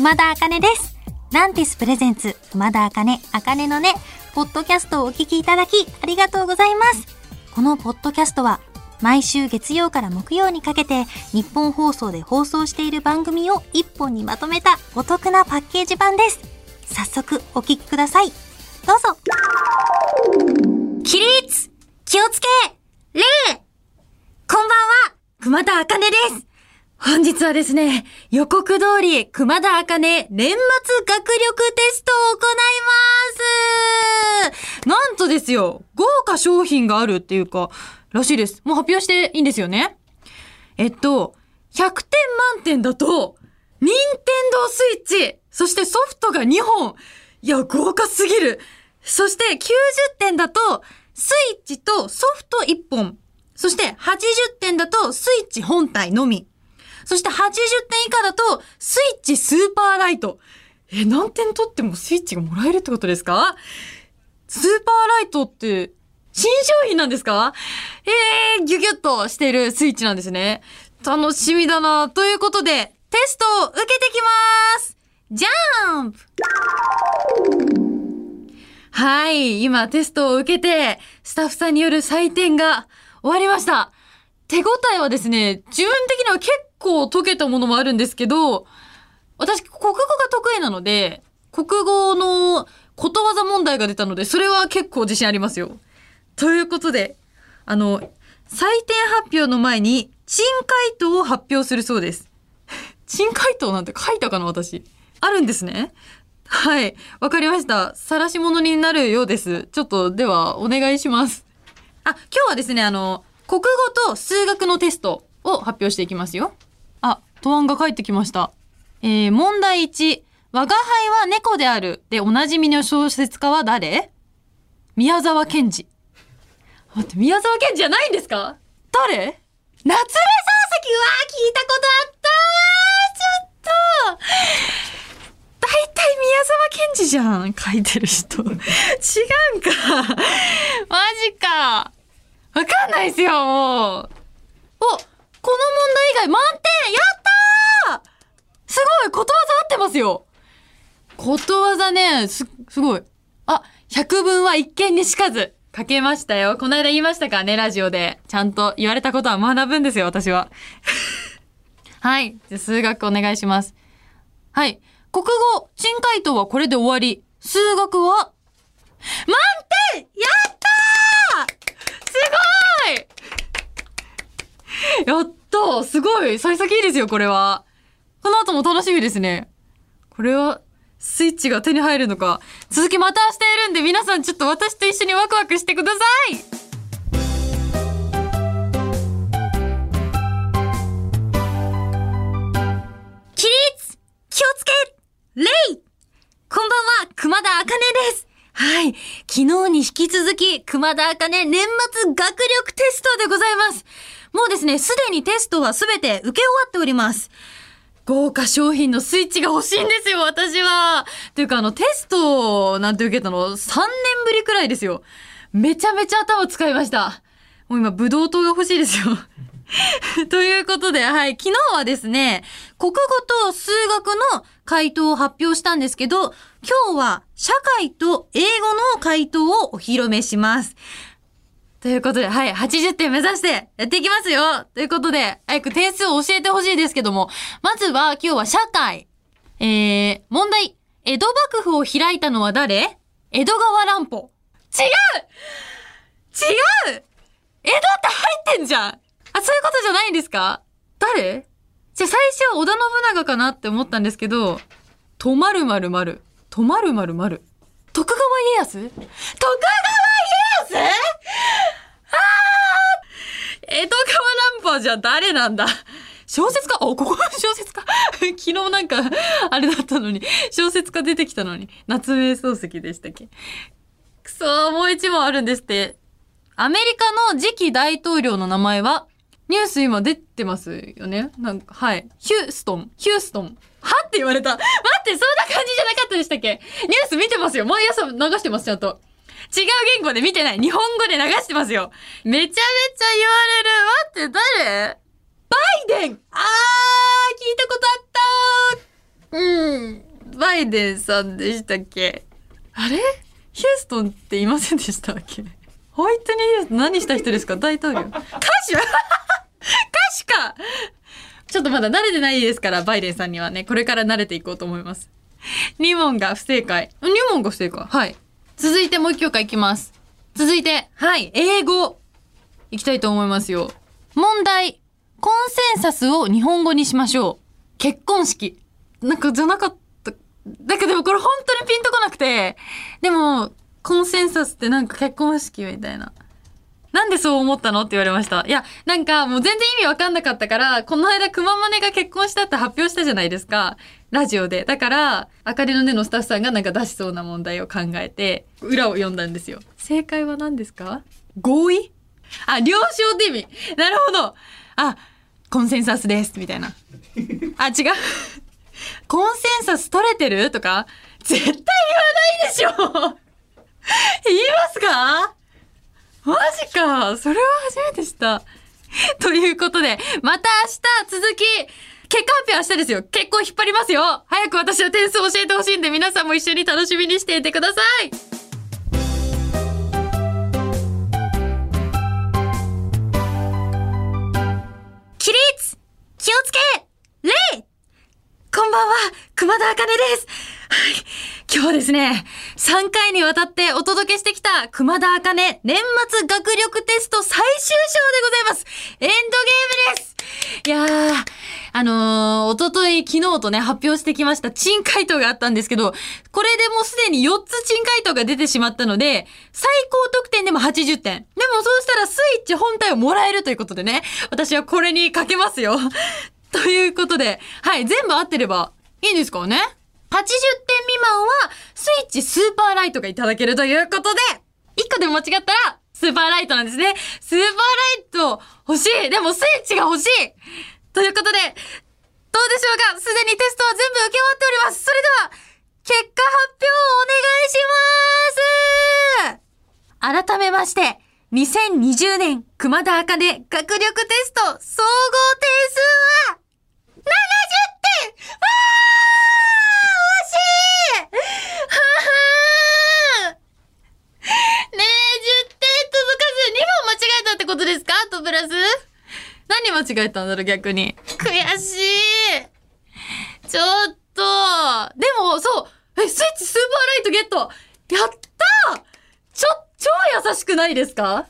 熊田茜です。ランティスプレゼンツ、熊田茜、茜のね、ポッドキャストをお聞きいただき、ありがとうございます。このポッドキャストは、毎週月曜から木曜にかけて、日本放送で放送している番組を一本にまとめたお得なパッケージ版です。早速、お聞きください。どうぞ。起立気をつけ礼こんばんは熊田茜です本日はですね、予告通り、熊田茜年末学力テストを行いますなんとですよ、豪華商品があるっていうか、らしいです。もう発表していいんですよね？えっと、100点満点だと、任天堂スイッチ、そしてソフトが2本。いや、豪華すぎる。そして90点だと、スイッチとソフト1本。そして80点だとスイッチ本体のみ。そして80点以下だとスイッチスーパーライト。え、何点取ってもスイッチがもらえるってことですか？スーパーライトって新商品なんですか？えー、ギュギュッとしているスイッチなんですね。楽しみだな。ということで、テストを受けてきますジャンプはい、今テストを受けて、スタッフさんによる採点が終わりました。手応えはですね、自分的には結構解けたものもあるんですけど、私、国語が得意なので、国語のことわざ問題が出たので、それは結構自信ありますよ。ということで、あの、採点発表の前に、珍回答を発表するそうです。珍回答なんて書いたかな、私。あるんですね。はい。わかりました。晒し物になるようです。ちょっと、では、お願いします。あ、今日はですね、あの、国語と数学のテストを発表していきますよ。あ、答案が返ってきました。えー、問題1。我が輩は猫である。で、おなじみの小説家は誰？宮沢賢治。待って、宮沢賢治じゃないんですか？誰？夏目漱石うわー聞いたことあったーちょっと大体宮沢賢治じゃん書いてる人。違うんか。マジか。わかんないっすよ、もう。お、この問題以外満点やっすごいことわざ合ってますよことわざね、す、すごい。あ、百聞は一見にしかず。書けましたよ。この間言いましたかね、ラジオで。ちゃんと言われたことは学ぶんですよ、私は。はい。じゃ数学お願いします。はい。国語、新回答はこれで終わり。数学は？満点やったーすごいやったすごい幸先いいですよ、これは。この後も楽しみですね。これは、スイッチが手に入るのか。続きまたしているんで、皆さんちょっと私と一緒にワクワクしてください起立気をつけレイこんばんは、熊田茜です。はい。昨日に引き続き、熊田茜年末学力テストでございます。もうですね、すでにテストはすべて受け終わっております。豪華商品のスイッチが欲しいんですよ、私は。というか、あの、テストなんて受けたの3年ぶりくらいですよ。めちゃめちゃ頭使いました。もう今、ブドウ糖が欲しいですよ。ということで、はい。昨日はですね、国語と数学の回答を発表したんですけど、今日は社会と英語の回答をお披露目します。ということで、はい、80点目指してやっていきますよ。ということで、早く点数を教えてほしいですけども、まずは今日は社会。えー、問題。江戸幕府を開いたのは誰？江戸川乱歩。違う！違う！江戸って入ってんじゃん！あ、そういうことじゃないんですか？誰？じゃあ最初は織田信長かなって思ったんですけど、とまるまるまる、とまるまるまる。徳川家康？徳川家康江戸川乱歩じゃあ誰なんだ？小説家？あ、ここ 小説家？昨日なんか、あれだったのに、小説家出てきたのに、夏目漱石でしたっけ？くそー、もう一問あるんですって。アメリカの次期大統領の名前は、ニュース今出てますよね？なんか、はい。ヒューストン、ヒューストン。は？って言われた。待って、そんな感じじゃなかったでしたっけ？ニュース見てますよ。毎朝流してます、ちゃんと。違う言語で見てない。日本語で流してますよ。めちゃめちゃ言われる。待って、誰？バイデンあー、聞いたことあったうん、バイデンさんでしたっけ？あれ？ヒューストンっていませんでしたっけ？ホワイトニーヒューストン？何した人ですか？大統領歌手？歌手かちょっとまだ慣れてないですから、バイデンさんにはね、これから慣れていこうと思います。2問が不正解。2問が不正解。はい。続いてもう一教科いきます。続いて、はい、英語。いきたいと思いますよ。問題。コンセンサスを日本語にしましょう。結婚式。なんかじゃなかった。だけどこれ本当にピンとこなくて。でも、コンセンサスってなんか結婚式みたいな。なんでそう思ったの？って言われました。いや、なんかもう全然意味わかんなかったから、この間熊マネが結婚したって発表したじゃないですか。ラジオで。だから、あかりのねのスタッフさんがなんか出しそうな問題を考えて、裏を読んだんですよ。正解は何ですか？合意？あ、了承って意味。なるほど。あ、コンセンサスです。みたいな。あ、違う。コンセンサス取れてる？とか絶対言わないでしょ言いますか？マジか。それは初めてした。ということで、また明日続き、結果発表明日ですよ。結構引っ張りますよ。早く私は点数を教えてほしいんで、皆さんも一緒に楽しみにしていてください。起立気をつけ礼こんばんは、熊田茜です。はい。今日はですね、3回にわたってお届けしてきた熊田茜年末学力テスト最終章でございます。エンドゲームです。いやー、あのー、おととい昨日とね、発表してきました珍回答があったんですけど、これでもうすでに4つ珍回答が出てしまったので、最高得点でも80点。でもそうしたらスイッチ本体をもらえるということでね、私はこれにかけますよ。ということで、はい、全部合ってればいいんですかね ?80 点未満は、スイッチスーパーライトがいただけるということで、1個でも間違ったら、スーパーライトなんですね。スーパーライト欲しい。でもスイッチが欲しい。ということで、どうでしょうか？すでにテストは全部受け終わっております。それでは、結果発表をお願いします。改めまして、2020年熊田茜学力テスト総合点数は、70点！わー惜しいははーねえ、10点届かず、2問間違えたってことですかあとプラス？何間違えたんだろう、逆に。悔しいちょっとでも、そうえ、スイッチスーパーライトゲットやったーちょ、超優しくないですか？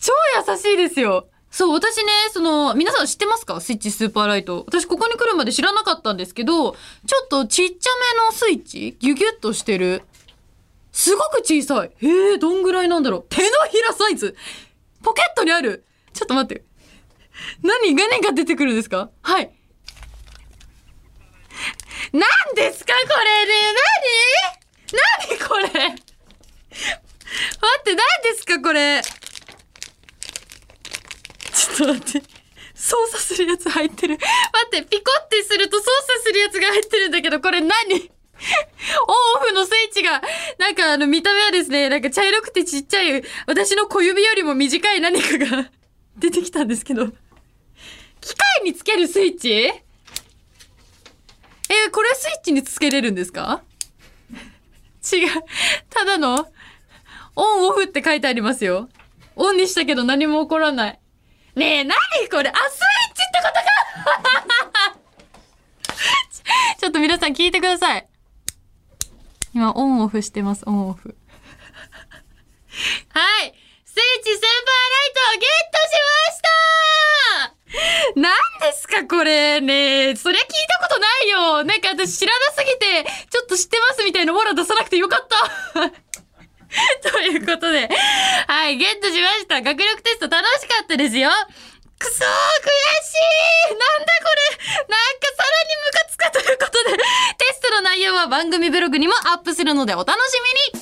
超優しいですよ。そう、私ね、その、皆さん知ってますか？スイッチスーパーライト。私ここに来るまで知らなかったんですけど、ちょっとちっちゃめのスイッチギュギュッとしてる。すごく小さい。へえ、どんぐらいなんだろう。手のひらサイズ。ポケットにある。ちょっと待って。何、何が出てくるんですか？はい。何ですか？これね何？何これ？待って、何ですか？これ。ちょっと待って。操作するやつ入ってる。待って、ピコってすると操作するやつが入ってるんだけど、これ何？オンオフのスイッチが、なんかあの見た目はですね、なんか茶色くてちっちゃい、私の小指よりも短い何かが出てきたんですけど。機械につけるスイッチ？えこれスイッチにつけれるんですか？違う。ただの、オンオフって書いてありますよ。オンにしたけど何も起こらない。ねえ、何これ？あ、スイッチってことか ちちょっと皆さん聞いてください。今、オンオフしてます、オンオフ。はい。スイッチスーパーライトをゲットしました何これねそりゃ聞いたことないよ。なんか私知らなすぎて、ちょっと知ってますみたいなオーラ出さなくてよかった。ということで、はい、ゲットしました。学力テスト楽しかったですよ。くそー、悔しい。なんだこれ。なんかさらにムカつかということで、テストの内容は番組ブログにもアップするのでお楽しみに。